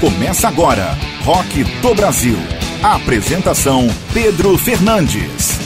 Começa agora, Rock do Brasil. Apresentação Pedro Fernandes.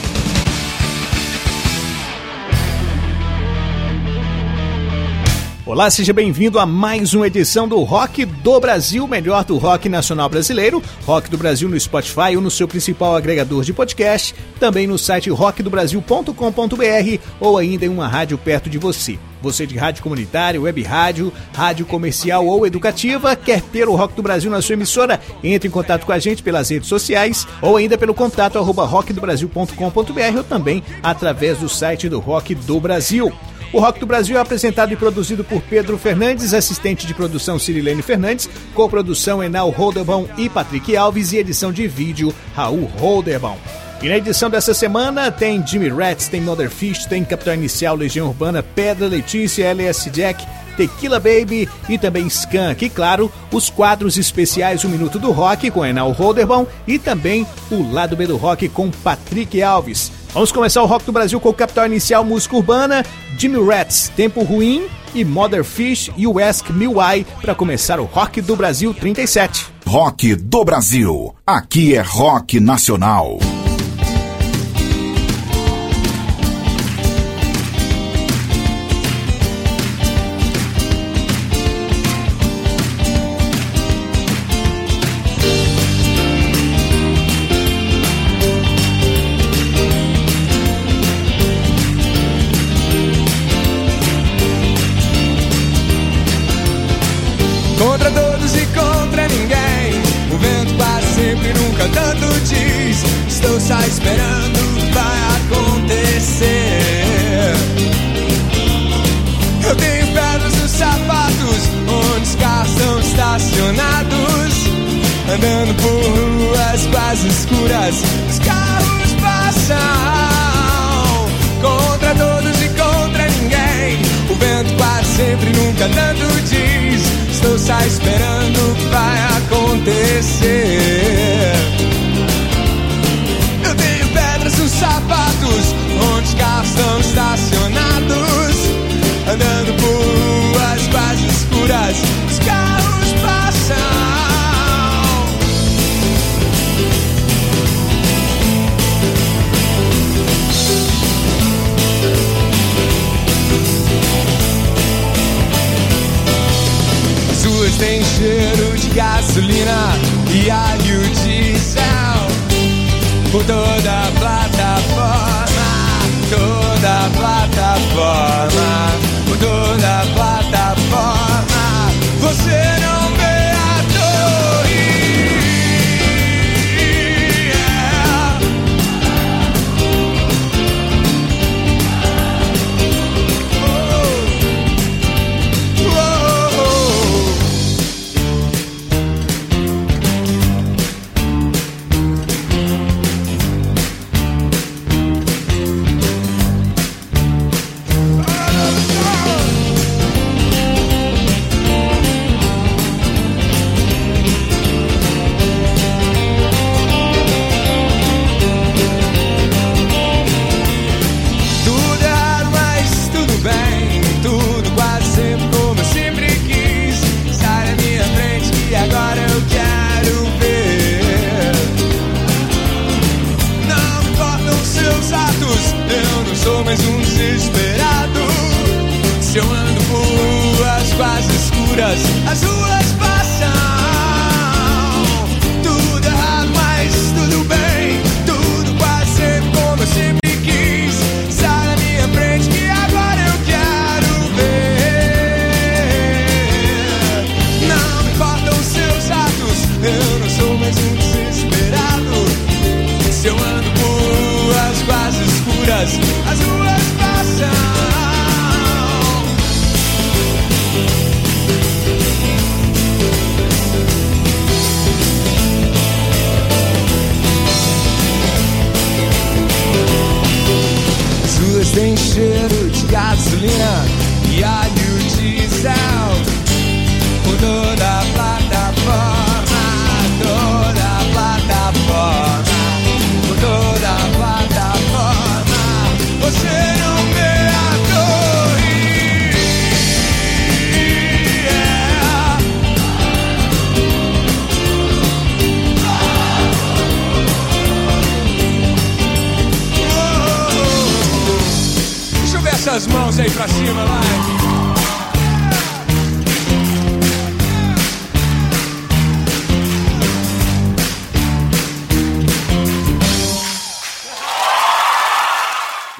Olá, seja bem-vindo a mais uma edição do Rock do Brasil, melhor do rock nacional brasileiro. Rock do Brasil no Spotify ou no seu principal agregador de podcast, também no site rockdobrasil.com.br ou ainda em uma rádio perto de você. Você de rádio comunitária, web rádio, rádio comercial ou educativa, quer ter o Rock do Brasil na sua emissora? Entre em contato com a gente pelas redes sociais ou ainda pelo contato arroba rockdobrasil.com.br ou também através do site do Rock do Brasil. O Rock do Brasil é apresentado e produzido por Pedro Fernandes, assistente de produção Cirilene Fernandes, co-produção Enal Holderbaum e Patrick Alves e edição de vídeo Raul Holderbaum. E na edição dessa semana tem Jimmy Rats, tem Mother Fish, tem Capitão Inicial, Legião Urbana, Pedra Letícia, LS Jack, Tequila Baby e também Skunk. E claro, os quadros especiais O Minuto do Rock com Enal Holderbaum e também o Lado B do Rock com Patrick Alves. Vamos começar o Rock do Brasil com o Capital Inicial Música Urbana, Jimmy Rats, Tempo Ruim e Mother Fish e o Ask Me Why para começar o Rock do Brasil 37. Rock do Brasil. Aqui é rock nacional. Andando por ruas quase escuras, os carros passam. Contra todos e contra ninguém. O vento quase sempre nunca tanto diz. Estou só esperando, vai acontecer. Eu tenho pedras nos sapatos, onde os carros estão estacionados. Andando por ruas quase escuras, os carros passam. Gasolina e alho diesel Por toda a plataforma, toda a plataforma Por toda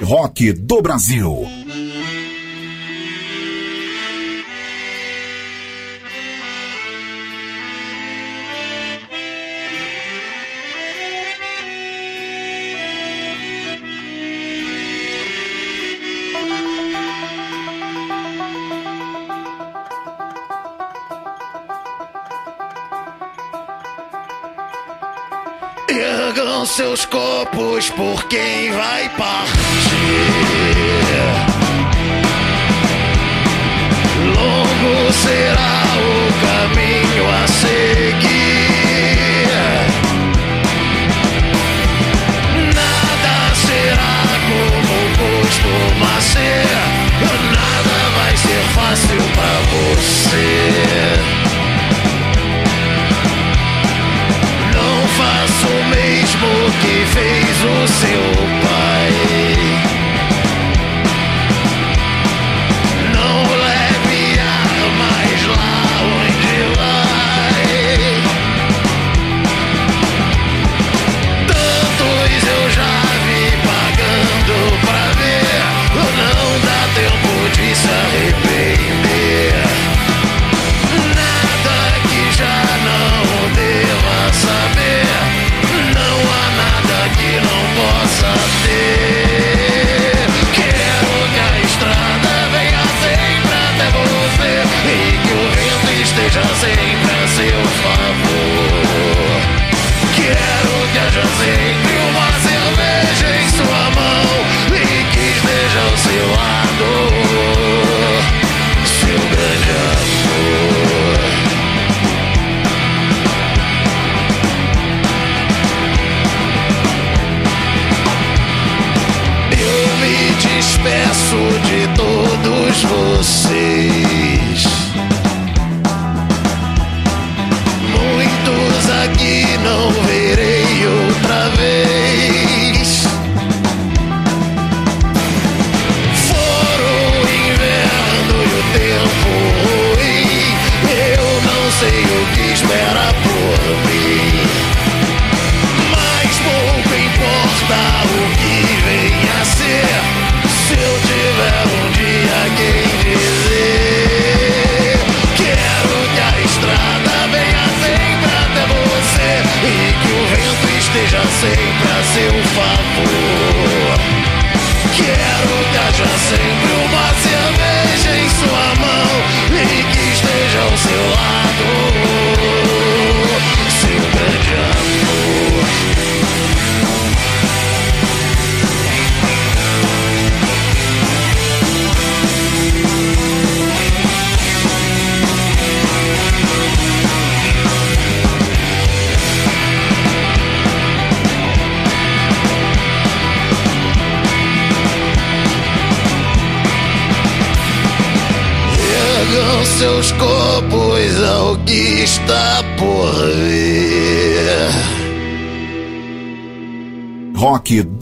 rock do Brasil. Ergam seus copos por quem vai par. seu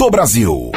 do Brasil.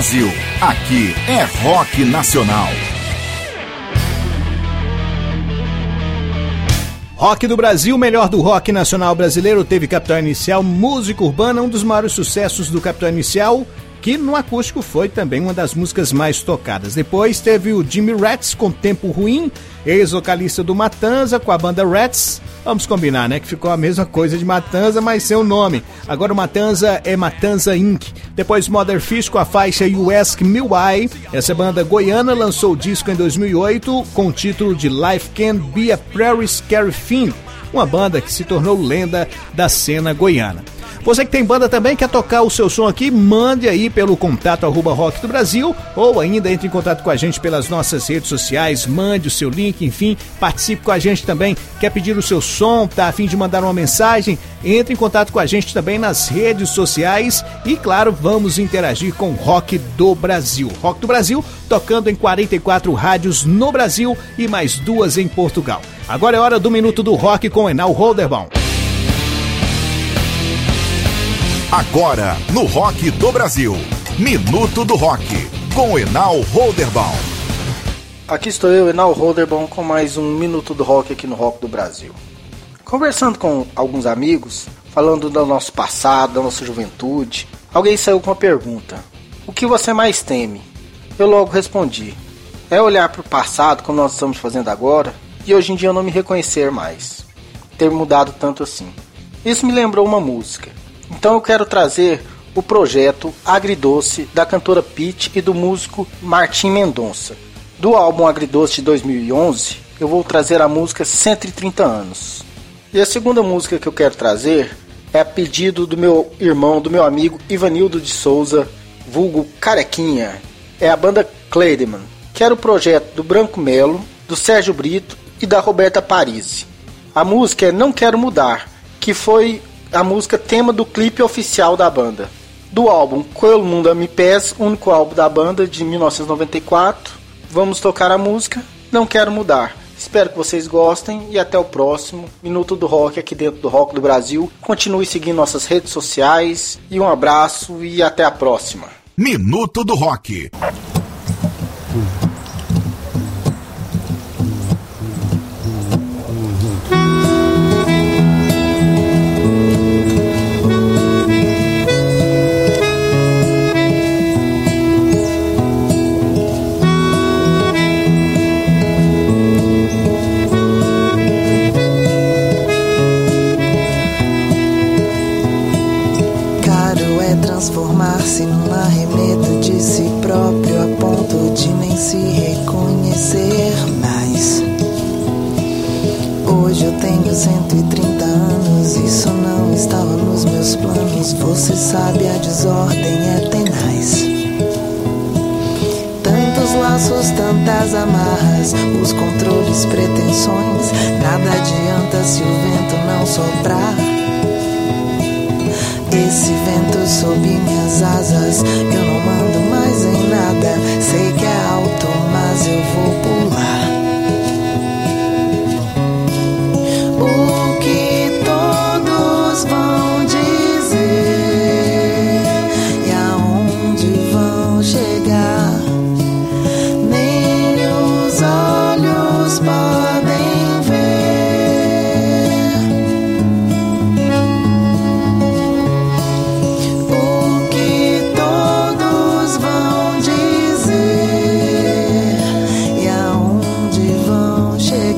Brasil. Aqui é rock nacional. Rock do Brasil, melhor do rock nacional brasileiro, teve Capital Inicial, música urbana, um dos maiores sucessos do Capital Inicial, que no acústico foi também uma das músicas mais tocadas. Depois teve o Jimmy Rats com Tempo Ruim, ex-vocalista do Matanza com a banda Rats. Vamos combinar, né? Que ficou a mesma coisa de Matanza, mas sem o nome. Agora o Matanza é Matanza Inc. Depois Mother Fish com a faixa You Ask Me Why. Essa banda goiana lançou o disco em 2008 com o título de Life Can Be a Prairie Scary Thing, uma banda que se tornou lenda da cena goiana. Você que tem banda também, quer tocar o seu som aqui, mande aí pelo contato arroba rock do Brasil ou ainda entre em contato com a gente pelas nossas redes sociais, mande o seu link, enfim, participe com a gente também. Quer pedir o seu som, tá a fim de mandar uma mensagem? Entre em contato com a gente também nas redes sociais e, claro, vamos interagir com o Rock do Brasil. Rock do Brasil tocando em 44 rádios no Brasil e mais duas em Portugal. Agora é hora do Minuto do Rock com Enal Holderbaum. Agora, no Rock do Brasil. Minuto do Rock, com Enal Holderbaum. Aqui estou eu, Enal Holderbaum, com mais um Minuto do Rock aqui no Rock do Brasil. Conversando com alguns amigos, falando do nosso passado, da nossa juventude, alguém saiu com uma pergunta: O que você mais teme? Eu logo respondi: É olhar para o passado, como nós estamos fazendo agora, e hoje em dia eu não me reconhecer mais, ter mudado tanto assim. Isso me lembrou uma música. Então eu quero trazer o projeto Agridoce da cantora Pete e do músico Martim Mendonça. Do álbum Agridoce de 2011, eu vou trazer a música 130 anos. E a segunda música que eu quero trazer é a pedido do meu irmão, do meu amigo Ivanildo de Souza, vulgo Carequinha. É a banda Cleideman, que era o projeto do Branco Melo, do Sérgio Brito e da Roberta Parisi. A música é Não Quero Mudar, que foi a música tema do clipe oficial da banda. Do álbum Coelho Mundo Me Pés, único álbum da banda de 1994, vamos tocar a música Não Quero Mudar. Espero que vocês gostem e até o próximo Minuto do Rock aqui dentro do Rock do Brasil. Continue seguindo nossas redes sociais e um abraço e até a próxima. Minuto do Rock.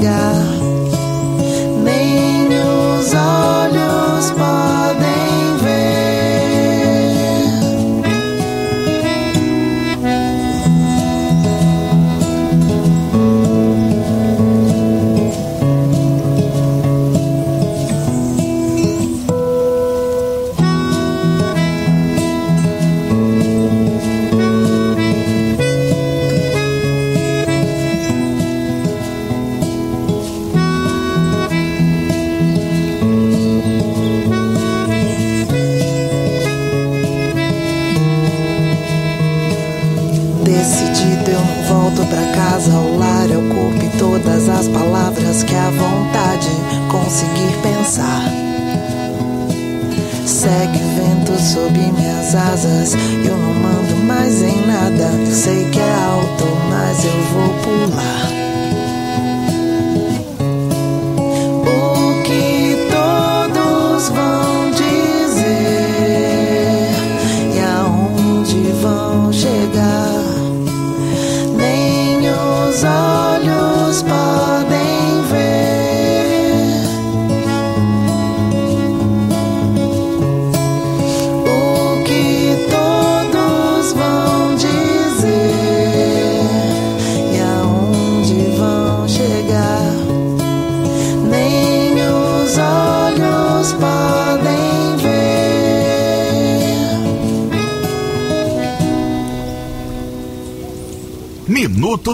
down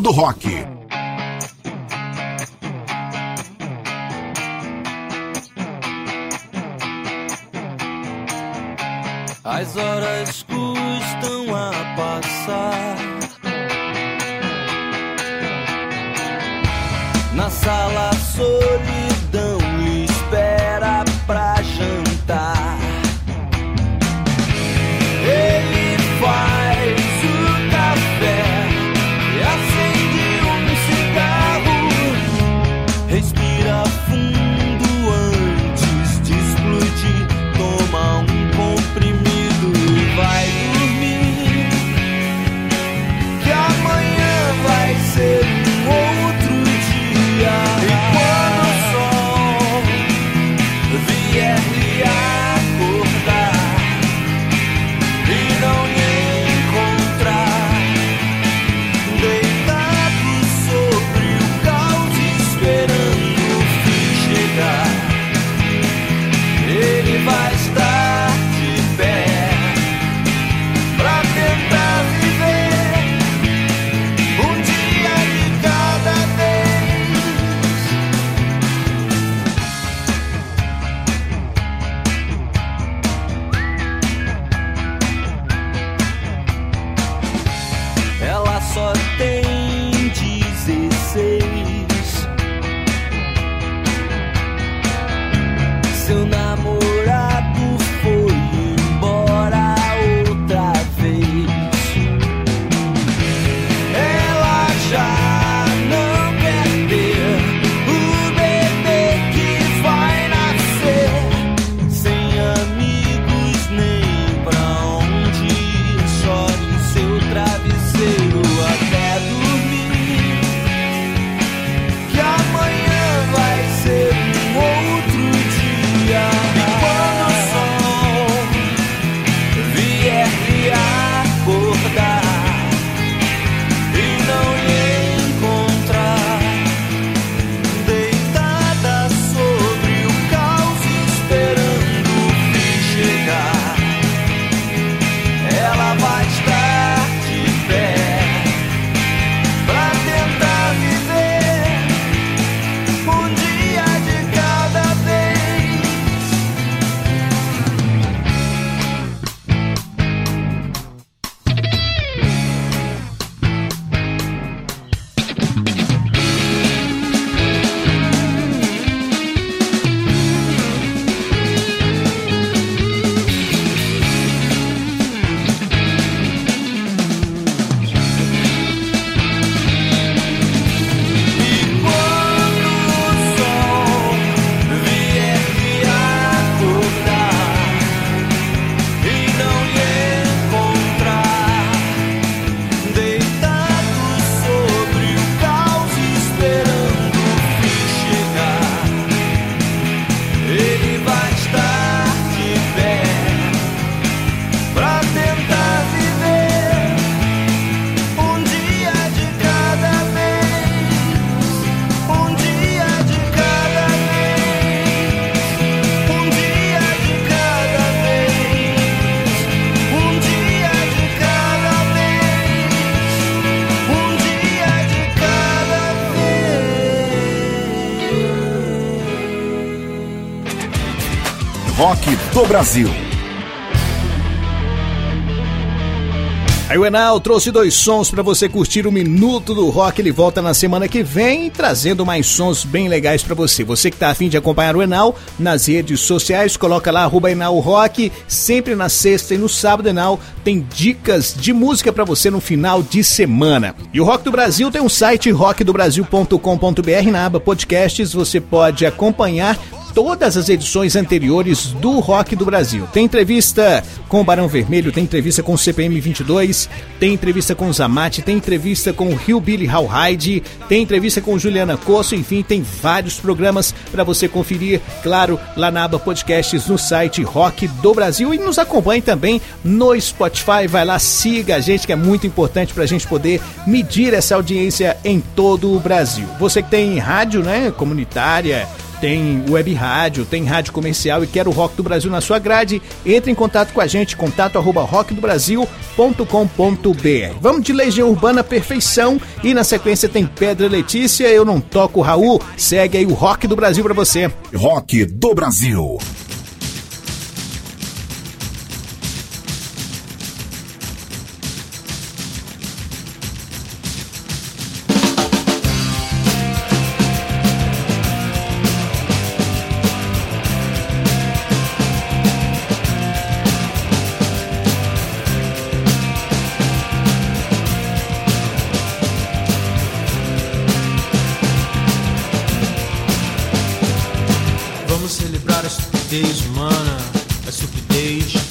do rock. As horas custam a passar. Na sala solitária rock do Brasil. Aí o Enal trouxe dois sons para você curtir o Minuto do Rock. Ele volta na semana que vem, trazendo mais sons bem legais para você. Você que tá afim de acompanhar o Enal nas redes sociais, coloca lá arroba Enal Rock. Sempre na sexta e no sábado, Enal tem dicas de música para você no final de semana. E o Rock do Brasil tem um site rockdobrasil.com.br na aba podcasts. Você pode acompanhar todas as edições anteriores do Rock do Brasil. Tem entrevista com o Barão Vermelho, tem entrevista com o CPM 22, tem entrevista com o Zamate, tem entrevista com o Rio Billy Howhide, tem entrevista com Juliana Cosso, enfim, tem vários programas para você conferir, claro, lá na aba podcasts no site Rock do Brasil e nos acompanhe também no Spotify. Vai lá, siga a gente que é muito importante para a gente poder medir essa audiência em todo o Brasil. Você que tem rádio, né, comunitária, tem web rádio, tem rádio comercial e quer o Rock do Brasil na sua grade, entre em contato com a gente, contato arroba rockdobrasil.com.br. Vamos de Legião Urbana Perfeição e na sequência tem Pedra Letícia, Eu Não Toco Raul, segue aí o Rock do Brasil para você. Rock do Brasil.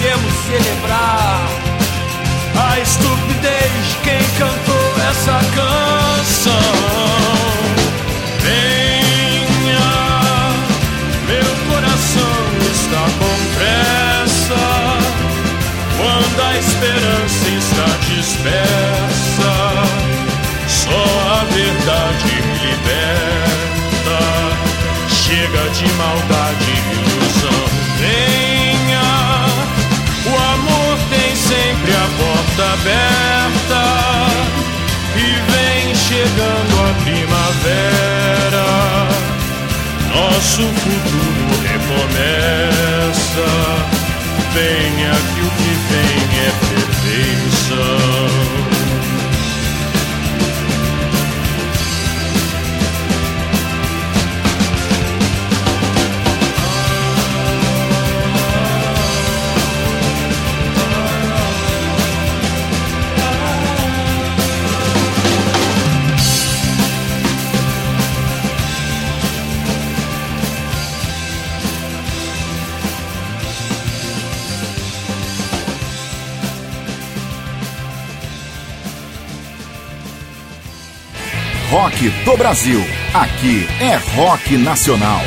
podemos celebrar a estupidez de quem cantou essa canção. Venha, meu coração está com pressa quando a esperança está dispersa. Só a verdade me liberta. Chega de maldade e ilusão. Venha, aberta e vem chegando a primavera. Nosso futuro recomeça. Venha que o que vem é perfeição. Do Brasil. Aqui é rock nacional.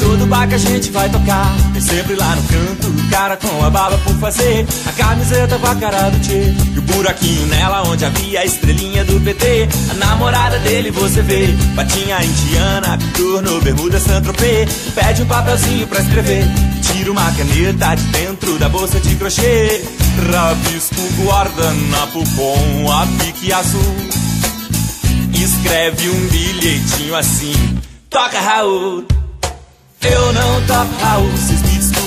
Todo bar que a gente vai tocar Tem sempre lá no canto cara com a baba por fazer A camiseta com a cara do Tchê E o buraquinho nela onde havia a estrelinha do PT A namorada dele você vê Patinha indiana, turno, bermuda Saint-Tropez. Pede um papelzinho pra escrever Tira uma caneta de dentro da bolsa de crochê. Rabisco guardanapo com a pique azul. Escreve um bilhetinho assim Toca Raul. Eu não toco Raul, vocês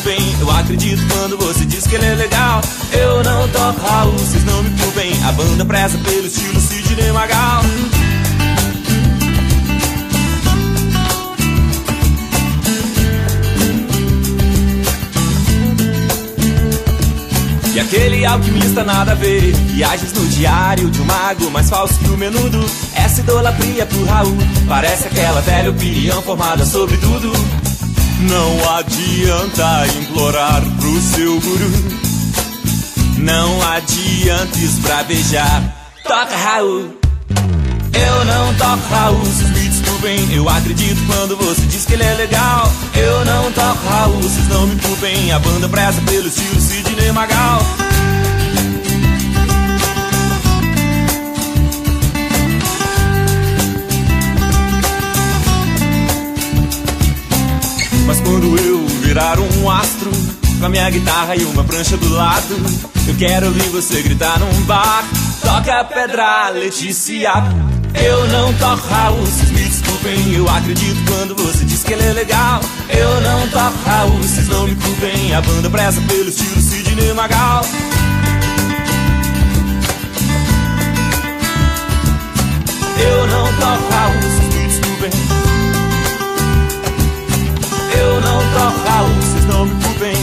desculpem Eu acredito quando você diz que ele é legal. Eu não toco Raul, vocês não me culpem. A banda preza pelo estilo Sidney Magal. E aquele alquimista nada a ver. Viagens no diário de um mago Mais falso que o menudo. Essa idolatria pro Raul Parece aquela velha opinião formada sobre tudo Não adianta implorar pro seu guru. Não adianta esbravejar. Toca Raul. Eu não toco Raul, vocês me desculpem Eu acredito quando você diz que ele é legal. Eu não toco Raul, vocês não me culpem A banda preza pelo estilo Sidney Magal Mas quando eu virar um astro Com a minha guitarra e uma prancha do lado Eu quero ouvir você gritar num bar. Toca pedra, Letícia. Eu não toco vocês me desculpem Eu acredito quando você diz que ele é legal. Eu não toco vocês não me culpem A banda preza pelo estilo Sidney Magal. Eu não toco Raul, eu não toco Raul, vocês não me culpem.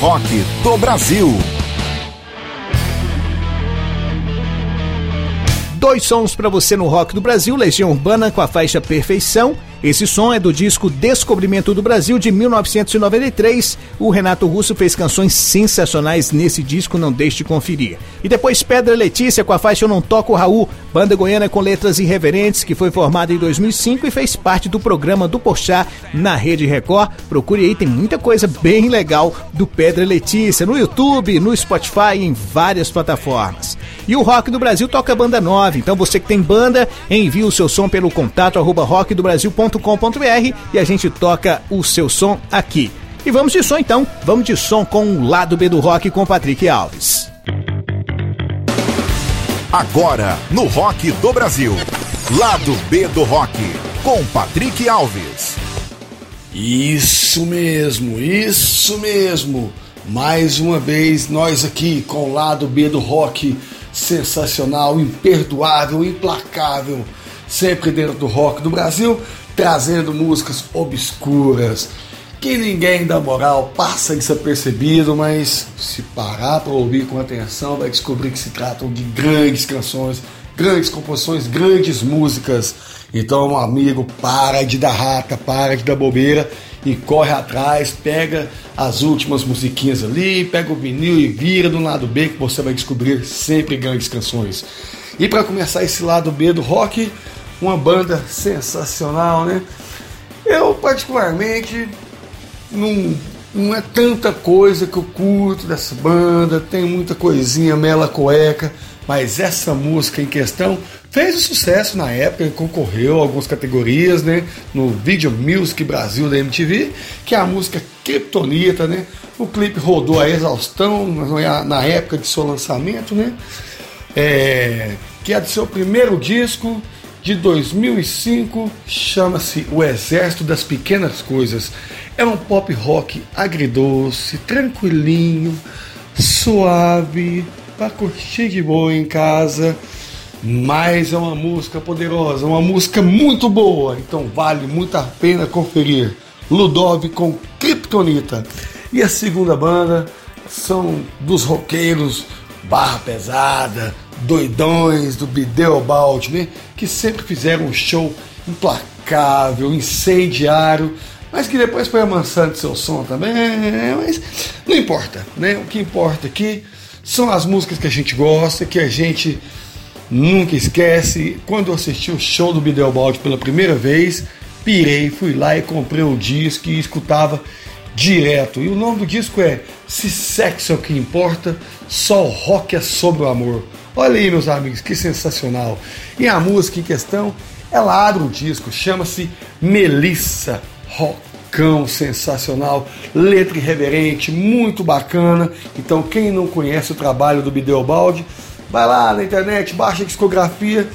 Rock do Brasil. Dois sons pra você no Rock do Brasil, Legião Urbana com a faixa Perfeição. Esse som é do disco Descobrimento do Brasil de 1993. O Renato Russo fez canções sensacionais nesse disco, não deixe de conferir. E depois Pedra Letícia com a faixa Eu Não Toco Raul, banda goiana com letras irreverentes que foi formada em 2005 e fez parte do programa do Porchat na Rede Record. Procure aí, tem muita coisa bem legal do Pedra Letícia no YouTube, no Spotify e em várias plataformas. E o Rock do Brasil toca banda nova, então você que tem banda, envie o seu som pelo contato arroba rockdobrasil.com.br e a gente toca o seu som aqui. E vamos de som então, vamos de som com o lado B do rock com Patrick Alves. Agora, no Rock do Brasil. Lado B do Rock, com Patrick Alves. Isso mesmo, isso mesmo. Mais uma vez, nós aqui com o lado B do rock sensacional, imperdoável, implacável, sempre dentro do rock do Brasil, trazendo músicas obscuras que ninguém dá moral, passa desapercebido, mas se parar para ouvir com atenção, vai descobrir que se tratam de grandes canções, grandes composições, grandes músicas. Então, amigo, para de dar rata, para de dar bobeira e corre atrás, pega as últimas musiquinhas ali, pega o vinil e vira do lado B que você vai descobrir sempre grandes canções. E para começar esse lado B do rock, uma banda sensacional, né? Eu particularmente não, não é tanta coisa que eu curto dessa banda, tem muita coisinha mela cueca, mas essa música em questão fez um sucesso na época, concorreu a algumas categorias, né? No Video Music Brasil da MTV, que é a música Kryptonita, né? O clipe rodou a exaustão na época de seu lançamento, né? É, que é do seu primeiro disco de 2005, chama-se O Exército das Pequenas Coisas. É um pop rock agridoce, tranquilinho, suave, para curtir de boa em casa. Mas é uma música poderosa, uma música muito boa, então vale muito a pena conferir. Ludov com Kryptonita. E a segunda banda são dos roqueiros barra pesada, doidões do Bideobaldi, né? Que sempre fizeram um show implacável, incendiário, mas que depois foi amansando seu som também, mas não importa, né? O que importa aqui são as músicas que a gente gosta, que a gente nunca esquece. Quando eu assisti o show do Bideobaldi pela primeira vez, pirei, fui lá e comprei o disco e escutava direto. E o nome do disco é Se Sexo é o que Importa, Só o Rock é sobre o Amor. Olha aí, meus amigos, que sensacional. E a música em questão, ela abre o disco, chama-se Melissa Rockão, sensacional, letra irreverente, muito bacana. Então, quem não conhece o trabalho do Bideobaldi, vai lá na internet, baixa a discografia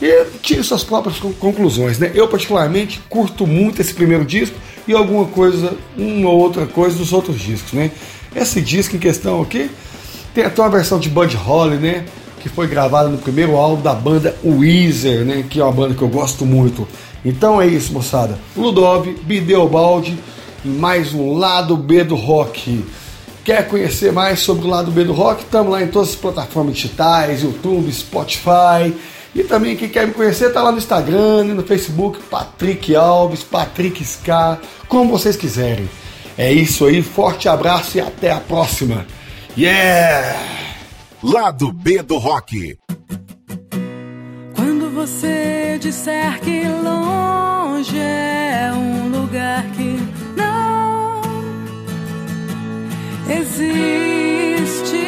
e tire suas próprias con- conclusões. Né? Eu, particularmente, curto muito esse primeiro disco e alguma coisa, uma ou outra coisa dos outros discos. Né? Esse disco em questão aqui tem até uma versão de Bud Holly, né? Que foi gravada no primeiro álbum da banda Weezer, né? Que é uma banda que eu gosto muito. Então é isso, moçada. Ludov, Bideobaldi e mais um lado B do rock. Quer conhecer mais sobre o lado B do rock? Estamos lá em todas as plataformas digitais, YouTube, Spotify. E também quem quer me conhecer tá lá no Instagram, no Facebook, Patrick Alves, Patrick Ska, como vocês quiserem. É isso aí, forte abraço e até a próxima. Yeah! Lado B do Rock. Você disser que longe é um lugar que não existe,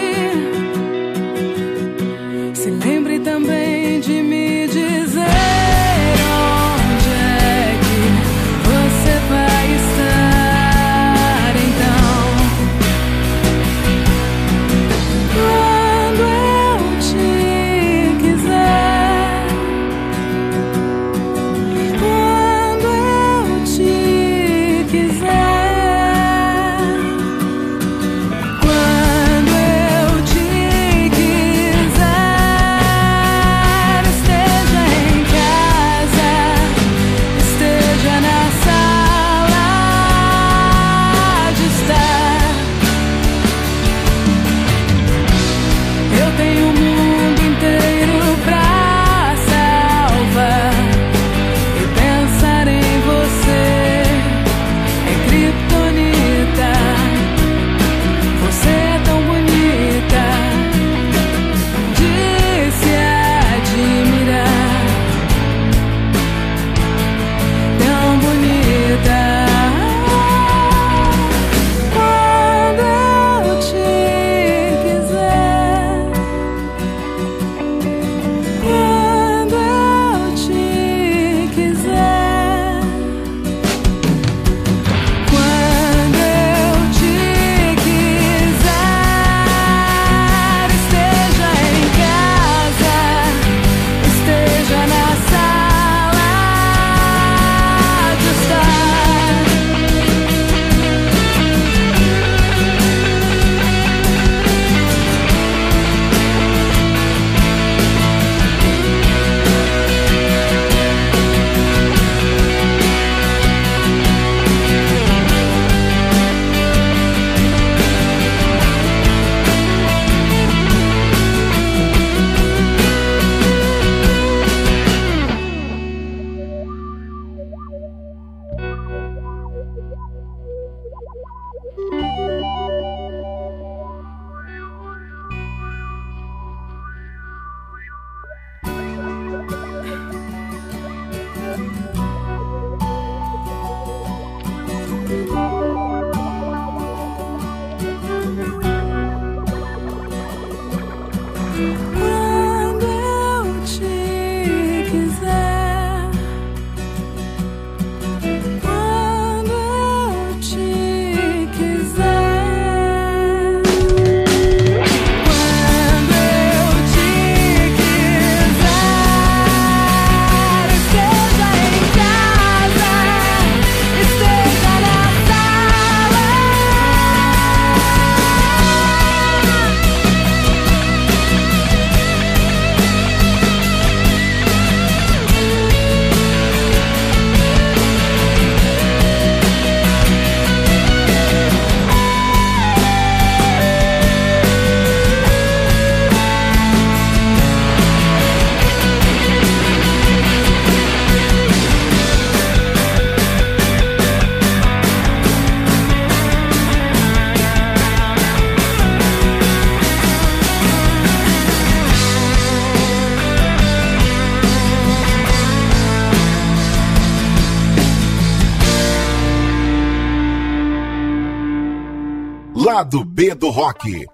Lado B do Rock. Te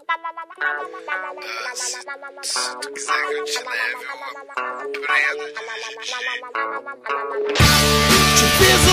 fiz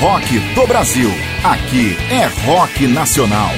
Rock do Brasil. Aqui é rock nacional.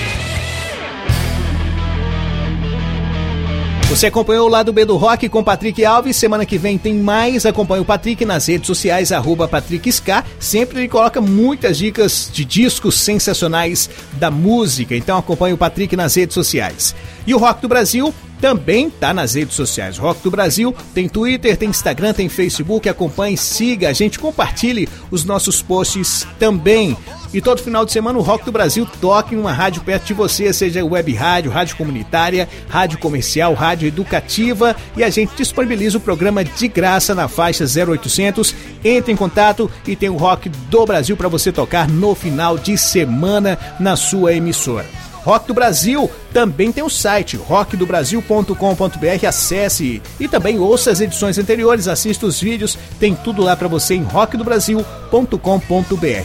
Você acompanhou o lado B do Rock com Patrick Alves. Semana que vem tem mais. Acompanhe o Patrick nas redes sociais, arroba Patrick Ska. Sempre ele coloca muitas dicas de discos sensacionais da música. Então acompanhe o Patrick nas redes sociais. E o Rock do Brasil também tá nas redes sociais. Rock do Brasil tem Twitter, tem Instagram, tem Facebook. Acompanhe, siga a gente, compartilhe os nossos posts também. E todo final de semana o Rock do Brasil toca em uma rádio perto de você, seja web rádio, rádio comunitária, rádio comercial, rádio educativa. E a gente disponibiliza o programa de graça na faixa 0800. Entre em contato e tem o Rock do Brasil para você tocar no final de semana na sua emissora. Rock do Brasil também tem o site rockdobrasil.com.br, acesse e também ouça as edições anteriores, assista os vídeos, tem tudo lá para você em rockdobrasil.com.br.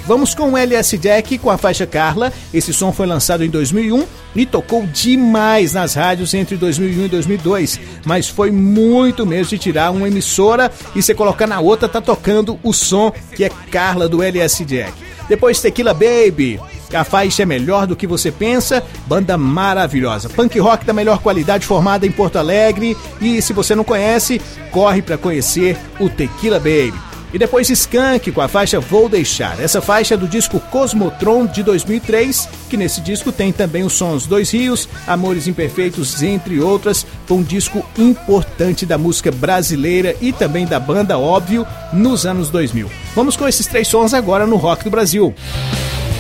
Vamos com o LS Jack com a faixa Carla. Esse som foi lançado em 2001 e tocou demais nas rádios entre 2001 e 2002, mas foi muito mesmo de tirar uma emissora e você colocar na outra tá tocando o som que é Carla do LS Jack. Depois Tequila Baby, a faixa é melhor do que você pensa, banda maravilhosa. Punk rock da melhor qualidade formada em Porto Alegre e se você não conhece, corre para conhecer o Tequila Baby. E depois Skank com a faixa Vou Deixar. Essa faixa é do disco Cosmotron de 2003, que nesse disco tem também os sons Dois Rios, Amores Imperfeitos, entre outras. Foi um disco importante da música brasileira e também da banda, óbvio, nos anos 2000. Vamos com esses três sons agora no Rock do Brasil.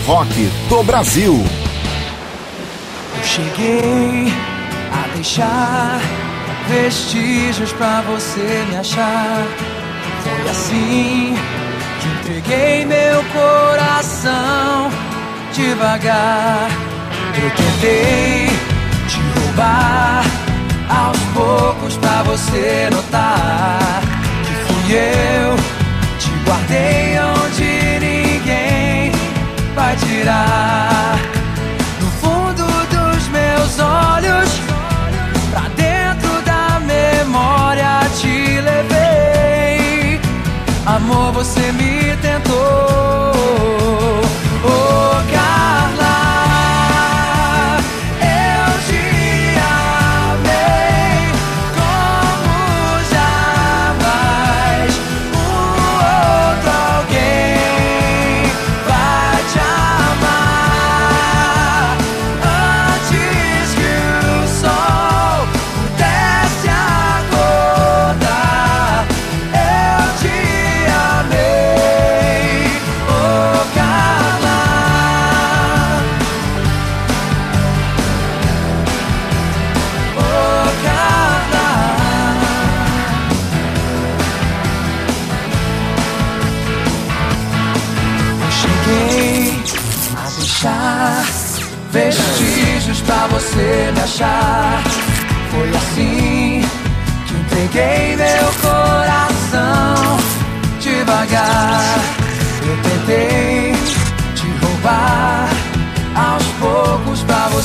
Rock do Brasil. Eu cheguei a deixar vestígios pra você me achar foi assim que entreguei meu coração devagar. Eu tentei te roubar aos poucos pra você notar que fui eu. Te guardei onde ninguém vai tirar. No fundo dos meus olhos. você me tentou.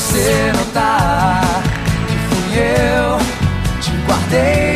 você não tá, que fui eu, te guardei.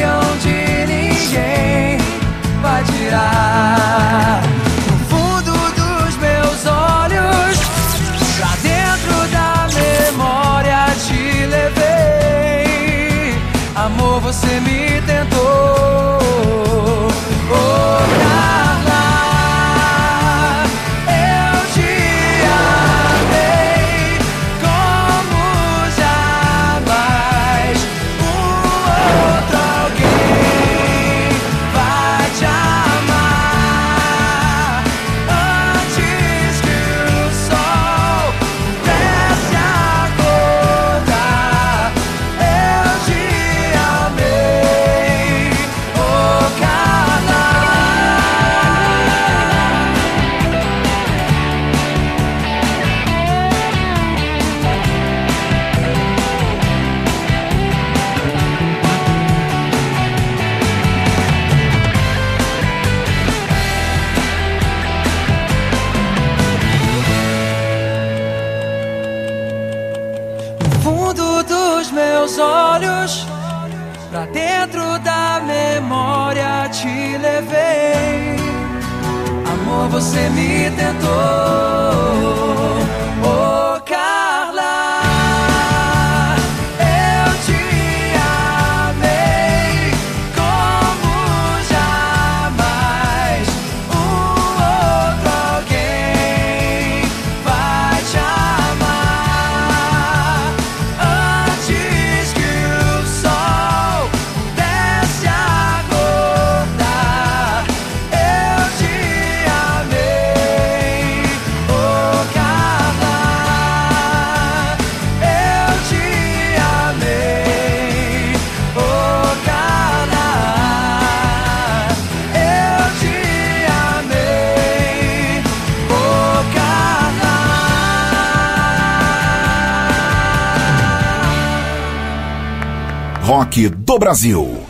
Brasil.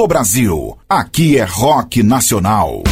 Do Brasil. Aqui é rock nacional.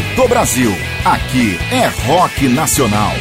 Do Brasil. Aqui é rock nacional.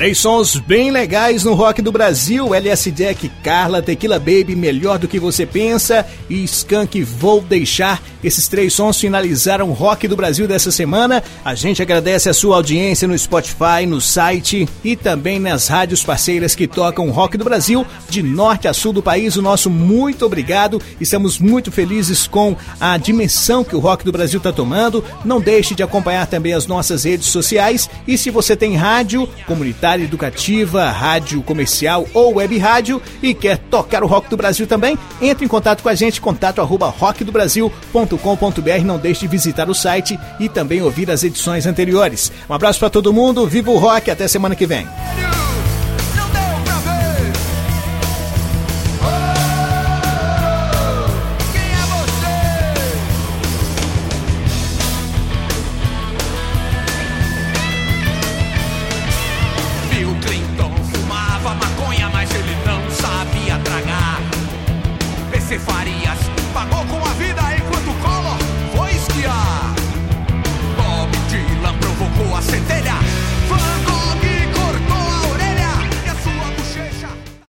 Três sons bem legais no rock do Brasil: LS Jack, Carla, Tequila Baby, Melhor do que Você Pensa e Skunk Vou Deixar. Esses três sons finalizaram o rock do Brasil dessa semana. A gente agradece a sua audiência no Spotify, no site e também nas rádios parceiras que tocam o rock do Brasil, de norte a sul do país. O nosso muito obrigado. Estamos muito felizes com a dimensão que o rock do Brasil está tomando. Não deixe de acompanhar também as nossas redes sociais e se você tem rádio comunitária educativa, rádio comercial ou web rádio e quer tocar o rock do Brasil também, entre em contato com a gente, contato arroba rockdobrasil.com.br. Não deixe de visitar o site e também ouvir as edições anteriores. Um abraço para todo mundo, viva o rock, até semana que vem.